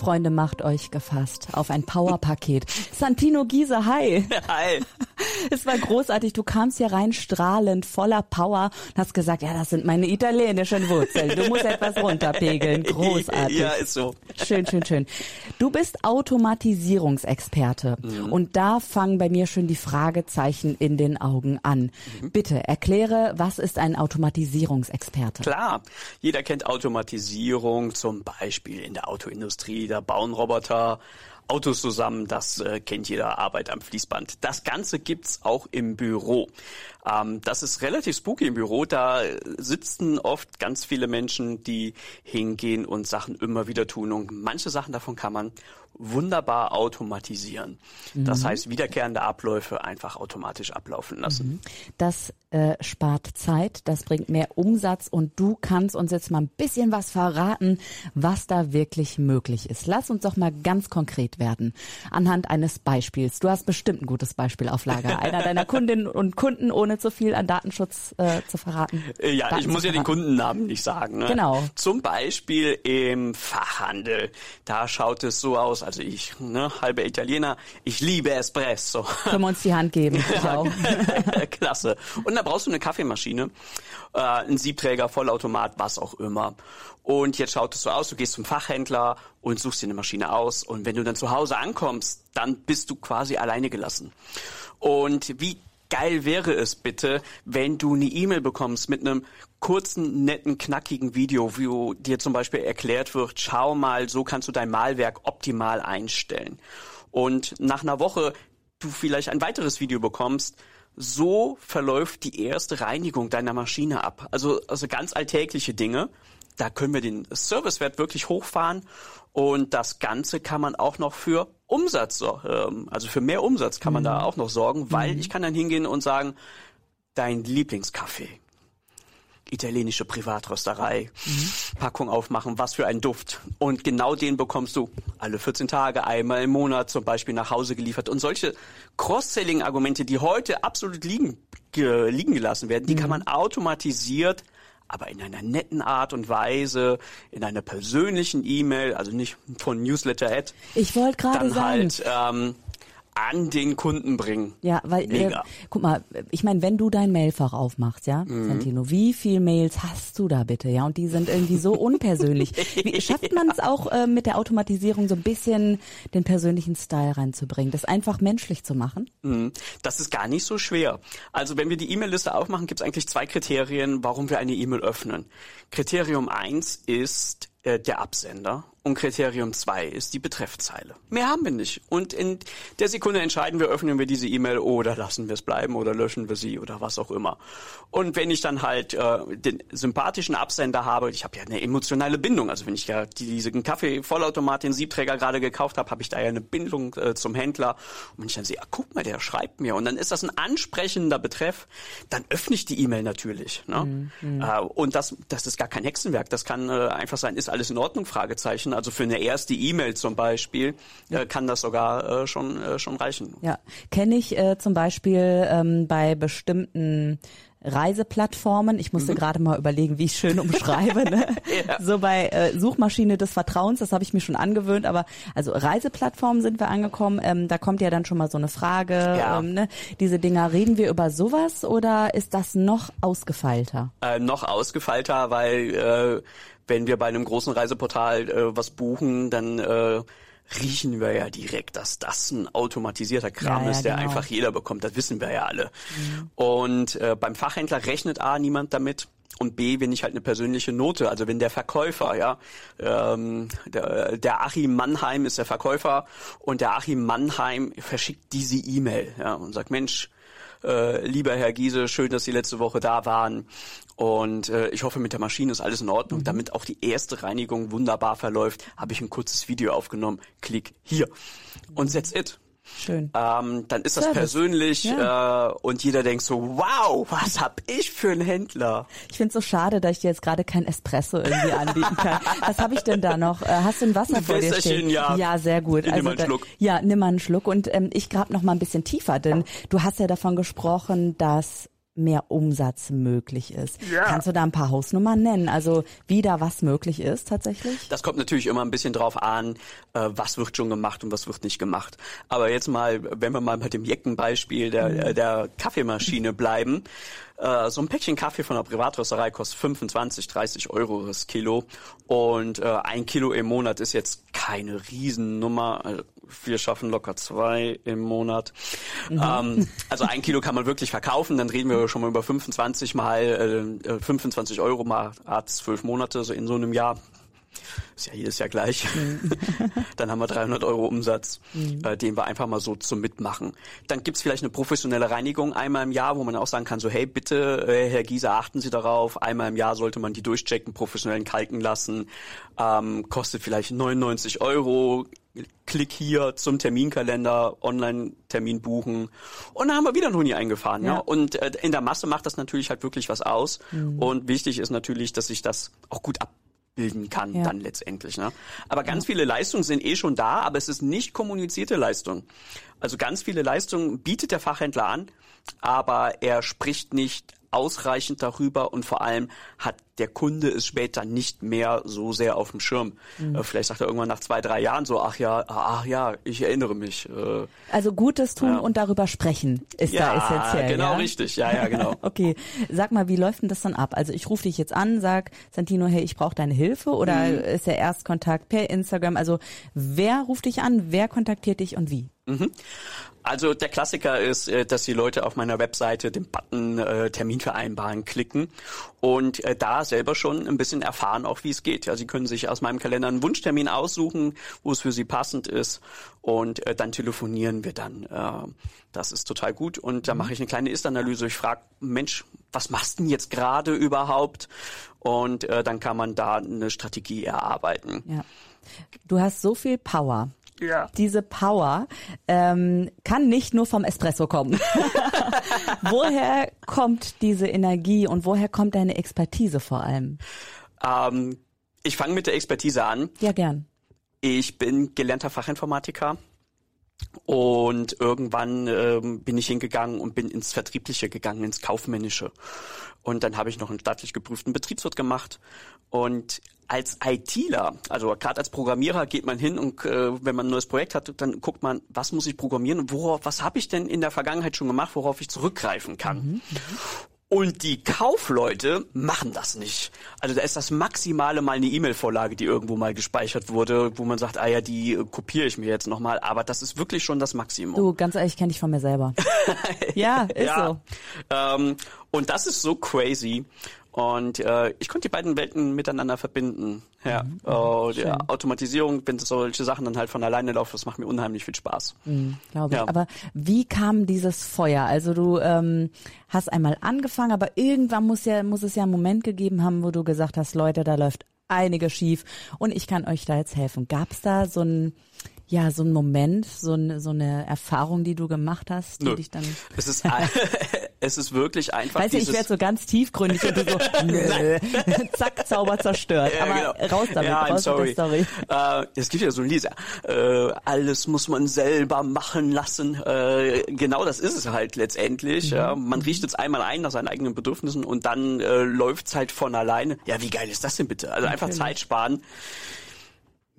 Freunde, macht euch gefasst auf ein Powerpaket. Santino Giese, hi. Hi. Es war großartig. Du kamst hier rein strahlend, voller Power und hast gesagt, ja, das sind meine italienischen Wurzeln. Du musst etwas runterpegeln. Großartig. Ja, ist so. Schön, schön, schön. Du bist Automatisierungsexperte mhm. und da fangen bei mir schon die Fragezeichen in den Augen an. Mhm. Bitte erkläre, was ist ein Automatisierungsexperte? Klar, jeder kennt Automatisierung, zum Beispiel in der Autoindustrie da bauen Roboter Autos zusammen, das äh, kennt jeder Arbeit am Fließband. Das Ganze gibt's auch im Büro. Ähm, das ist relativ spooky im Büro. Da sitzen oft ganz viele Menschen, die hingehen und Sachen immer wieder tun. Und manche Sachen davon kann man wunderbar automatisieren. Mhm. Das heißt, wiederkehrende Abläufe einfach automatisch ablaufen lassen. Mhm. Das äh, spart Zeit, das bringt mehr Umsatz und du kannst uns jetzt mal ein bisschen was verraten, was da wirklich möglich ist. Lass uns doch mal ganz konkret werden anhand eines Beispiels. Du hast bestimmt ein gutes Beispiel auf Lager. Einer deiner Kundinnen und Kunden, ohne zu viel an Datenschutz äh, zu verraten. Äh, ja, Daten ich muss ja den Kundennamen nicht sagen. Ne? Genau. Zum Beispiel im Fachhandel. Da schaut es so aus, also ich, ne, halbe Italiener, ich liebe Espresso. Können wir uns die Hand geben? Auch. Klasse. Und da brauchst du eine Kaffeemaschine, äh, einen Siebträger, Vollautomat, was auch immer. Und jetzt schaut es so aus, du gehst zum Fachhändler und suchst dir eine Maschine aus. Und wenn du dann zu Hause ankommst, dann bist du quasi alleine gelassen. Und wie geil wäre es bitte, wenn du eine E-Mail bekommst mit einem kurzen, netten, knackigen Video, wo dir zum Beispiel erklärt wird, schau mal, so kannst du dein Malwerk optimal einstellen. Und nach einer Woche du vielleicht ein weiteres Video bekommst, so verläuft die erste Reinigung deiner Maschine ab. Also, also ganz alltägliche Dinge. Da können wir den Servicewert wirklich hochfahren und das Ganze kann man auch noch für Umsatz, ähm, also für mehr Umsatz kann man mhm. da auch noch sorgen, weil mhm. ich kann dann hingehen und sagen, dein Lieblingskaffee, italienische Privatrösterei, mhm. Packung aufmachen, was für ein Duft. Und genau den bekommst du alle 14 Tage, einmal im Monat zum Beispiel nach Hause geliefert. Und solche Cross-Selling-Argumente, die heute absolut liegen, ge, liegen gelassen werden, die mhm. kann man automatisiert aber in einer netten Art und Weise, in einer persönlichen E-Mail, also nicht von Newsletter-Ad. Ich wollte gerade sagen. Halt, ähm, an den Kunden bringen. Ja, weil äh, guck mal, ich meine, wenn du dein Mailfach aufmachst, ja, mhm. Santino, wie viel Mails hast du da bitte, ja? Und die sind irgendwie so unpersönlich. Wie, schafft man es auch äh, mit der Automatisierung so ein bisschen den persönlichen Style reinzubringen, das einfach menschlich zu machen? Mhm. Das ist gar nicht so schwer. Also wenn wir die E-Mail-Liste aufmachen, gibt es eigentlich zwei Kriterien, warum wir eine E-Mail öffnen. Kriterium eins ist äh, der Absender und Kriterium 2 ist die Betreffzeile. Mehr haben wir nicht. Und in der Sekunde entscheiden wir, öffnen wir diese E-Mail oder lassen wir es bleiben oder löschen wir sie oder was auch immer. Und wenn ich dann halt äh, den sympathischen Absender habe, ich habe ja eine emotionale Bindung. Also wenn ich ja diesen Kaffee-Vollautomat, den Siebträger gerade gekauft habe, habe ich da ja eine Bindung äh, zum Händler. Und wenn ich dann sehe, ah, guck mal, der schreibt mir und dann ist das ein ansprechender Betreff, dann öffne ich die E-Mail natürlich. Ne? Mhm. Äh, und das, das ist gar kein Hexenwerk. Das kann äh, einfach sein, ist alles in Ordnung? Fragezeichen. Also für eine erste E-Mail zum Beispiel ja. äh, kann das sogar äh, schon äh, schon reichen. Ja, kenne ich äh, zum Beispiel ähm, bei bestimmten Reiseplattformen. Ich musste mhm. gerade mal überlegen, wie ich schön umschreibe. Ne? ja. So bei äh, Suchmaschine des Vertrauens, das habe ich mir schon angewöhnt. Aber also Reiseplattformen sind wir angekommen. Ähm, da kommt ja dann schon mal so eine Frage. Ja. Ähm, ne? Diese Dinger, reden wir über sowas oder ist das noch ausgefeilter? Äh, noch ausgefeilter, weil äh, wenn wir bei einem großen Reiseportal äh, was buchen, dann äh, riechen wir ja direkt, dass das ein automatisierter Kram ja, ja, ist, der genau. einfach jeder bekommt. Das wissen wir ja alle. Mhm. Und äh, beim Fachhändler rechnet A niemand damit. Und B, wenn ich halt eine persönliche Note, also wenn der Verkäufer, ja, ähm, der, der Achim Mannheim ist der Verkäufer und der Achim Mannheim verschickt diese E-Mail ja, und sagt, Mensch, äh, lieber Herr Giese, schön, dass Sie letzte Woche da waren. Und äh, ich hoffe, mit der Maschine ist alles in Ordnung. Mhm. Damit auch die erste Reinigung wunderbar verläuft, habe ich ein kurzes Video aufgenommen. Klick hier. Und that's it. Schön. Ähm, dann ist das Service. persönlich Ja. äh, und jeder denkt so, wow, was hab ich für einen Händler? Ich finde es so schade, dass ich dir jetzt gerade kein Espresso irgendwie anbieten kann. Was habe ich denn da noch? Äh, Hast du ein Wasser Ein vor dir stehen? ja. Ja, sehr gut. Nimm mal einen da- Schluck. Ja, nimm mal einen Schluck. Und ähm, ich grab noch mal ein bisschen tiefer, denn du hast ja davon gesprochen, dass mehr Umsatz möglich ist. Ja. Kannst du da ein paar Hausnummern nennen? Also wie da was möglich ist tatsächlich? Das kommt natürlich immer ein bisschen drauf an, äh, was wird schon gemacht und was wird nicht gemacht. Aber jetzt mal, wenn wir mal bei dem Jeckenbeispiel der, äh, der Kaffeemaschine bleiben, äh, so ein Päckchen Kaffee von der Privatrösterei kostet 25, 30 Euro das Kilo und ein Kilo im Monat ist jetzt keine Riesennummer. Wir schaffen locker zwei im Monat. Ähm, also ein Kilo kann man wirklich verkaufen, dann reden wir schon mal über 25 mal äh, äh, 25 Euro mal ah, zwölf Monate so in so einem Jahr. Ist ja jedes Jahr gleich. Dann haben wir 300 Euro Umsatz, äh, den wir einfach mal so zum Mitmachen. Dann gibt's vielleicht eine professionelle Reinigung einmal im Jahr, wo man auch sagen kann, so hey, bitte, äh, Herr Gieser, achten Sie darauf. Einmal im Jahr sollte man die durchchecken, professionellen kalken lassen. Ähm, kostet vielleicht 99 Euro. Klick hier zum Terminkalender, Online-Termin buchen. Und dann haben wir wieder einen Huni eingefahren. Ja. Ja. Und äh, in der Masse macht das natürlich halt wirklich was aus. Mhm. Und wichtig ist natürlich, dass sich das auch gut abbilden kann Ja. dann letztendlich. Ne? Aber ganz viele Leistungen sind eh schon da, aber es ist nicht kommunizierte Leistung. Also ganz viele Leistungen bietet der Fachhändler an, aber er spricht nicht ausreichend darüber und vor allem hat der Kunde es später nicht mehr so sehr auf dem Schirm. Mhm. Äh, vielleicht sagt er irgendwann nach zwei, drei Jahren so, ach ja, ach ja, ich erinnere mich. Äh, Also Gutes tun Ja. und darüber sprechen ist da essentiell. genau ja? richtig, ja, ja, genau. Okay, sag mal, wie läuft denn das dann ab? Also ich rufe dich jetzt an, sag Santino, hey, ich brauche deine Hilfe oder Mhm. ist der Erstkontakt per Instagram? Also wer ruft dich an, wer kontaktiert dich und wie? Also der Klassiker ist, äh, dass die Leute auf meiner Webseite den Button äh, Termin vereinbaren klicken und äh, da selber schon ein bisschen erfahren, auch wie es geht. Ja, sie können sich aus meinem Kalender einen Wunschtermin aussuchen, wo es für sie passend ist und äh, dann telefonieren wir dann. Äh, das ist total gut und da mache ich eine kleine Ist-Analyse. Ich frage, Mensch, was machst du denn jetzt gerade überhaupt? Und äh, dann kann man da eine Strategie erarbeiten. Ja. Du hast so viel Power. Ja. Diese Power ähm, kann nicht nur vom Espresso kommen. woher kommt diese Energie und woher kommt deine Expertise vor allem? Ähm, ich fange mit der Expertise an. Ja, gern. Ich bin gelernter Fachinformatiker und irgendwann ähm, bin ich hingegangen und bin ins Vertriebliche gegangen, ins Kaufmännische. Und dann habe ich noch einen staatlich geprüften Betriebswirt gemacht. Und als ITler, also gerade als Programmierer, geht man hin und äh, wenn man ein neues Projekt hat, dann guckt man, was muss ich programmieren und worauf, was habe ich denn in der Vergangenheit schon gemacht, worauf ich zurückgreifen kann. Und die Kaufleute machen das nicht. Also da ist das Maximale mal eine E-Mail-Vorlage, die irgendwo mal gespeichert wurde, wo man sagt, ah ja, die äh, kopiere ich mir jetzt nochmal. Aber das ist wirklich schon das Maximum. Du, ganz ehrlich, kenne ich von mir selber. ja, ist ja. so. Ähm, und das ist so crazy. Und äh, ich konnte die beiden Welten miteinander verbinden. Ja. Mhm. Oh, die Automatisierung, wenn solche Sachen dann halt von alleine laufen, das macht mir unheimlich viel Spaß. glaube ich. Ja. Aber wie kam dieses Feuer? Also du ähm, hast einmal angefangen, aber irgendwann muss ja muss es ja einen Moment gegeben haben, wo du gesagt hast, Leute, da läuft einiges schief und ich kann euch da jetzt helfen. Gab es da so ein ja so ein Moment, so eine so eine Erfahrung, die du gemacht hast, die Nö. dich dann Es ist, es ist wirklich einfach Weißt du, ich werde so ganz tiefgründig und du so, nö, zack, Zauber zerstört. Ja, Aber genau. raus damit, ja, raus sorry. mit der Story. Äh, es gibt ja so ein Lied, äh, alles muss man selber machen lassen. Äh, genau das ist es halt letztendlich. Mhm. Ja. Man richtet es einmal ein nach seinen eigenen Bedürfnissen und dann äh, läuft's halt von alleine. Ja, wie geil ist das denn bitte? Also einfach Natürlich. Zeit sparen.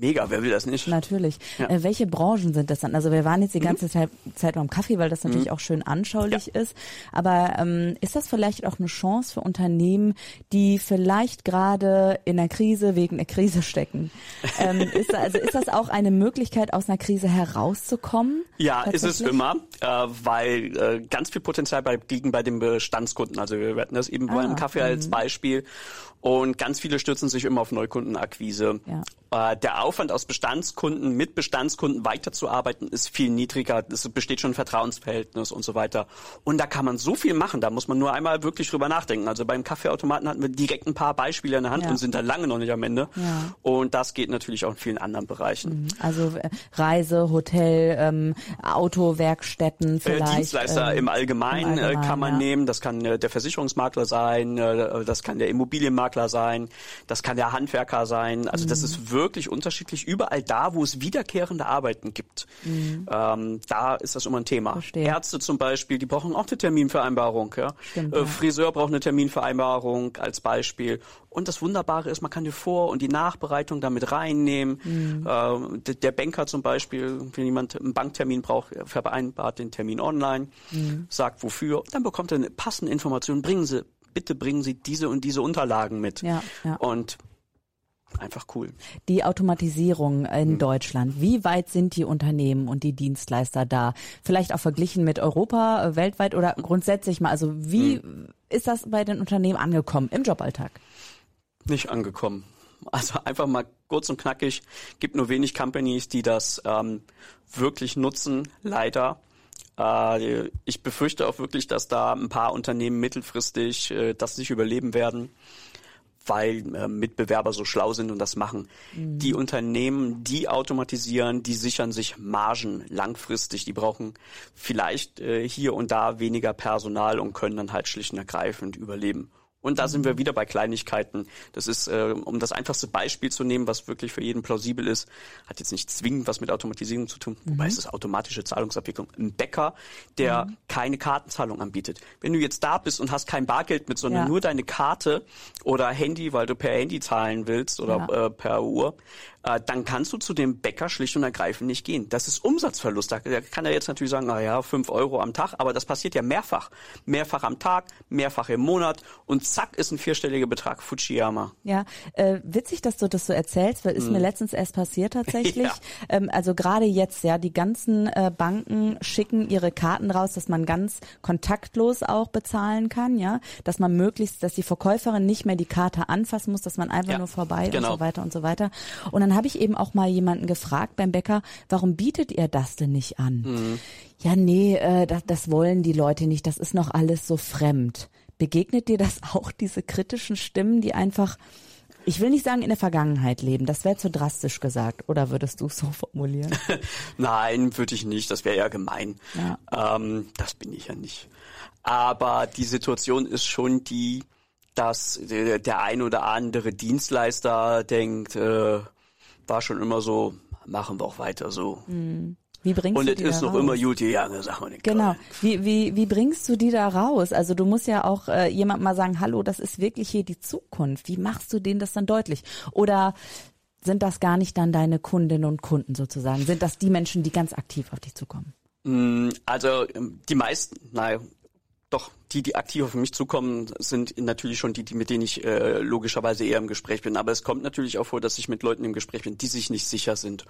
Mega, wer will das nicht? Natürlich. Ja. Äh, welche Branchen sind das dann? Also wir waren jetzt die ganze Zeit, Zeit beim Kaffee, weil das natürlich auch schön anschaulich ist. Aber ähm, ist das vielleicht auch eine Chance für Unternehmen, die vielleicht gerade in einer Krise wegen der Krise stecken? ähm, ist, also ist das auch eine Möglichkeit, aus einer Krise herauszukommen? Ja, ist es immer, äh, weil äh, ganz viel Potenzial bei, liegen bei den Bestandskunden. Also wir hatten das eben beim Ah, Kaffee als Beispiel und ganz viele stürzen sich immer auf Neukundenakquise. Ja. Äh, der Aufwand aus Bestandskunden mit Bestandskunden weiterzuarbeiten ist viel niedriger. Es besteht schon ein Vertrauensverhältnis und so weiter. Und da kann man so viel machen. Da muss man nur einmal wirklich drüber nachdenken. Also beim Kaffeeautomaten hatten wir direkt ein paar Beispiele in der Hand ja. und sind da lange noch nicht am Ende. Ja. Und das geht natürlich auch in vielen anderen Bereichen. Mhm. Also äh, Reise, Hotel, ähm, Autowerkstätten äh, vielleicht. Äh, Dienstleister ähm, im, Allgemeinen, im Allgemeinen kann man ja. nehmen. Das kann der Versicherungsmakler sein, das kann der Immobilienmakler sein, das kann der Handwerker sein. Also mhm. das ist wirklich unterschiedlich. Überall da, wo es wiederkehrende Arbeiten gibt, mhm. ähm, da ist das immer ein Thema. Verstehe. Ärzte zum Beispiel, die brauchen auch eine Terminvereinbarung. Ja? Stimmt, äh, Friseur braucht eine Terminvereinbarung als Beispiel. Und das Wunderbare ist, man kann die Vor- und die Nachbereitung damit reinnehmen. Mhm. Äh, der, der Banker zum Beispiel, wenn jemand einen Banktermin braucht, vereinbart den Termin online, mhm. sagt wofür, dann bekommt er eine passende Information. Bringen Sie, bitte bringen Sie diese und diese Unterlagen mit. Ja, ja. Und Einfach cool. Die Automatisierung in hm. Deutschland. Wie weit sind die Unternehmen und die Dienstleister da? Vielleicht auch verglichen mit Europa, äh, weltweit oder grundsätzlich mal. Also wie hm. ist das bei den Unternehmen angekommen im Joballtag? Nicht angekommen. Also einfach mal kurz und knackig. Gibt nur wenig Companies, die das ähm, wirklich nutzen. Leider. Äh, ich befürchte auch wirklich, dass da ein paar Unternehmen mittelfristig äh, das nicht überleben werden weil äh, Mitbewerber so schlau sind und das machen. Mhm. Die Unternehmen, die automatisieren, die sichern sich Margen langfristig. Die brauchen vielleicht äh, hier und da weniger Personal und können dann halt schlicht und ergreifend überleben. Und da sind wir wieder bei Kleinigkeiten. Das ist, äh, um das einfachste Beispiel zu nehmen, was wirklich für jeden plausibel ist, hat jetzt nicht zwingend was mit Automatisierung zu tun, mhm. wobei es ist automatische Zahlungsabwicklung. Ein Bäcker, der mhm. keine Kartenzahlung anbietet. Wenn du jetzt da bist und hast kein Bargeld mit, sondern ja. nur deine Karte oder Handy, weil du per Handy zahlen willst oder ja. äh, per Uhr, äh, dann kannst du zu dem Bäcker schlicht und ergreifend nicht gehen. Das ist Umsatzverlust. Da kann er jetzt natürlich sagen, na ja, fünf Euro am Tag, aber das passiert ja mehrfach. Mehrfach am Tag, mehrfach im Monat und zack ist ein vierstelliger Betrag. Fujiyama. Ja, äh, witzig, dass du das so erzählst, weil ist hm. mir letztens erst passiert tatsächlich. ja. ähm, also gerade jetzt, ja, die ganzen äh, Banken schicken ihre Karten raus, dass man ganz kontaktlos auch bezahlen kann, ja, dass man möglichst, dass die Verkäuferin nicht mehr die Karte anfassen muss, dass man einfach ja, nur vorbei genau. und so weiter und so weiter. Und dann habe ich eben auch mal jemanden gefragt beim Bäcker, warum bietet ihr das denn nicht an? Mhm. Ja, nee, äh, das, das wollen die Leute nicht, das ist noch alles so fremd. Begegnet dir das auch, diese kritischen Stimmen, die einfach, ich will nicht sagen in der Vergangenheit leben, das wäre zu drastisch gesagt, oder würdest du es so formulieren? Nein, würde ich nicht, das wäre ja gemein. Ja. Ähm, das bin ich ja nicht. Aber die Situation ist schon die, dass der, der ein oder andere Dienstleister denkt, äh, war schon immer so, machen wir auch weiter so. Mhm. Wie bringst und du es ist noch raus? immer gute Jahre, sag mal. Genau. Wie, wie, wie bringst du die da raus? Also du musst ja auch äh, jemand mal sagen, hallo, das ist wirklich hier die Zukunft. Wie machst du denen das dann deutlich? Oder sind das gar nicht dann deine Kundinnen und Kunden sozusagen? Sind das die Menschen, die ganz aktiv auf dich zukommen? Mm, also ähm, die meisten, naja, doch, die, die aktiv auf mich zukommen, sind natürlich schon die, die mit denen ich äh, logischerweise eher im Gespräch bin. Aber es kommt natürlich auch vor, dass ich mit Leuten im Gespräch bin, die sich nicht sicher sind.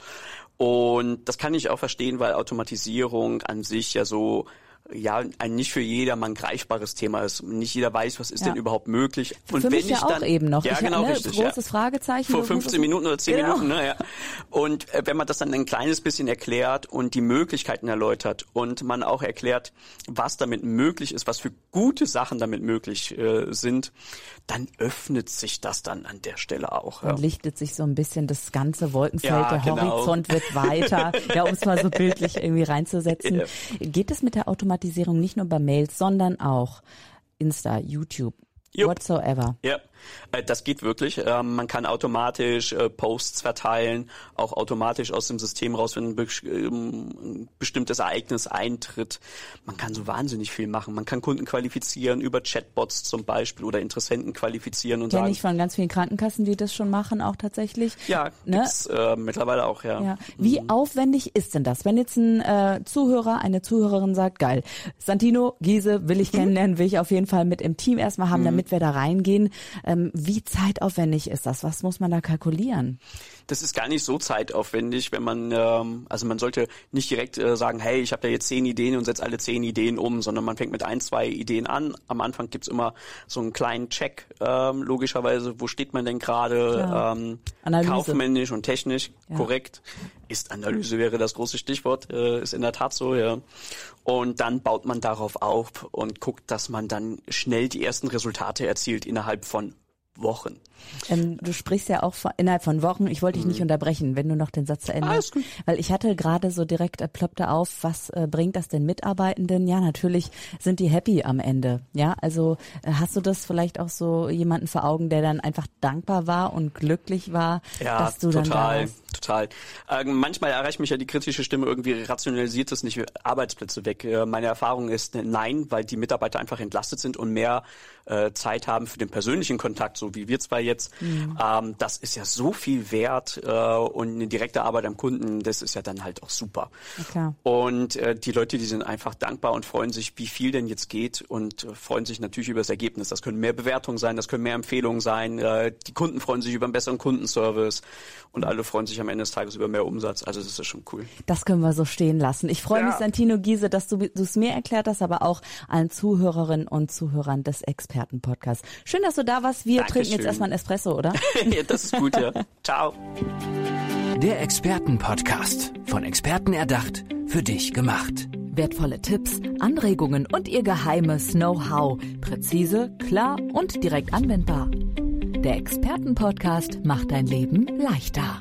Und das kann ich auch verstehen, weil Automatisierung an sich ja so ja ein nicht für jedermann greifbares Thema ist. Nicht jeder weiß, was ist ja. denn überhaupt möglich. Und für wenn mich ich ja dann, auch eben noch. Ja, ich genau, ne, richtig. Großes ja. Fragezeichen. Vor 15 Minuten oder 10 genau. Minuten, ne, ja. Und äh, wenn man das dann ein kleines bisschen erklärt und die Möglichkeiten erläutert und man auch erklärt, was damit möglich ist, was für gute Sachen damit möglich äh, sind, dann öffnet sich das dann an der Stelle auch. Und lichtet sich so ein bisschen das ganze Wolkenfeld, ja, der genau. Horizont wird weiter, ja, um es mal so bildlich irgendwie reinzusetzen. Geht es mit der Automatisierung nicht nur bei Mails, sondern auch Insta, YouTube, Jupp. whatsoever? Ja. Äh, das geht wirklich. Ähm, man kann automatisch äh, Posts verteilen, auch automatisch aus dem System raus, wenn ein ähm, bestimmtes Ereignis eintritt. Man kann so wahnsinnig viel machen. Man kann Kunden qualifizieren über Chatbots zum Beispiel oder Interessenten qualifizieren und Kenn sagen. ich von ganz vielen Krankenkassen, die das schon machen, auch tatsächlich. Ja, ne? gibt's, äh, mittlerweile auch, ja. ja. Wie mhm. aufwendig ist denn das? Wenn jetzt ein äh, Zuhörer, eine Zuhörerin sagt, geil, Santino, Giese will ich mhm. kennenlernen, will ich auf jeden Fall mit im Team erstmal haben, mhm. damit damit wir da reingehen. Ähm, wie zeitaufwendig ist das? Was muss man da kalkulieren? Das ist gar nicht so zeitaufwendig, wenn man, ähm, also man sollte nicht direkt äh, sagen, hey, ich habe da jetzt zehn Ideen und setze alle zehn Ideen um, sondern man fängt mit ein, zwei Ideen an. Am Anfang gibt's immer so einen kleinen Check, ähm, logischerweise, wo steht man denn gerade ähm, kaufmännisch und technisch ja. korrekt. Ist-Analyse wäre das große Stichwort, äh, ist in der Tat so, ja. Und dann baut man darauf auf und guckt, dass man dann schnell die ersten Resultate erzielt innerhalb von Wochen. Ähm, du sprichst ja auch von, innerhalb von Wochen. Ich wollte dich nicht mhm. unterbrechen, wenn du noch den Satz zu Ende gut. Weil ich hatte gerade so direkt äh, ploppte auf, was äh, bringt das den Mitarbeitenden? Ja, natürlich sind die happy am Ende. Ja, also äh, hast du das vielleicht auch so jemanden vor Augen, der dann einfach dankbar war und glücklich war, ja, dass du total, dann da warst? Total. Äh, manchmal erreicht mich ja die kritische Stimme irgendwie rationalisiert es nicht Arbeitsplätze weg. Äh, meine Erfahrung ist äh, nein, weil die Mitarbeiter einfach entlastet sind und mehr äh, Zeit haben für den persönlichen Kontakt, so wie wir zwei jetzt. Mhm. Ähm, das ist ja so viel wert äh, und eine direkte Arbeit am Kunden, das ist ja dann halt auch super. Okay. Und äh, die Leute, die sind einfach dankbar und freuen sich, wie viel denn jetzt geht und äh, freuen sich natürlich über das Ergebnis. Das können mehr Bewertungen sein, das können mehr Empfehlungen sein. Äh, die Kunden freuen sich über einen besseren Kundenservice und alle freuen sich am Ende des Tages über mehr Umsatz. Also das ist schon cool. Das können wir so stehen lassen. Ich freue ja. mich, Santino Giese, dass du es mir erklärt hast, aber auch allen Zuhörerinnen und Zuhörern des Expertenpodcasts. Schön, dass du da warst. Wir Dankeschön. Trinken jetzt erstmal ein Espresso, oder? ja, das ist gut, ja. Ciao. Der Expertenpodcast. Von Experten erdacht, für dich gemacht. Wertvolle Tipps, Anregungen und ihr geheimes Know-how. Präzise, klar und direkt anwendbar. Der Expertenpodcast macht dein Leben leichter.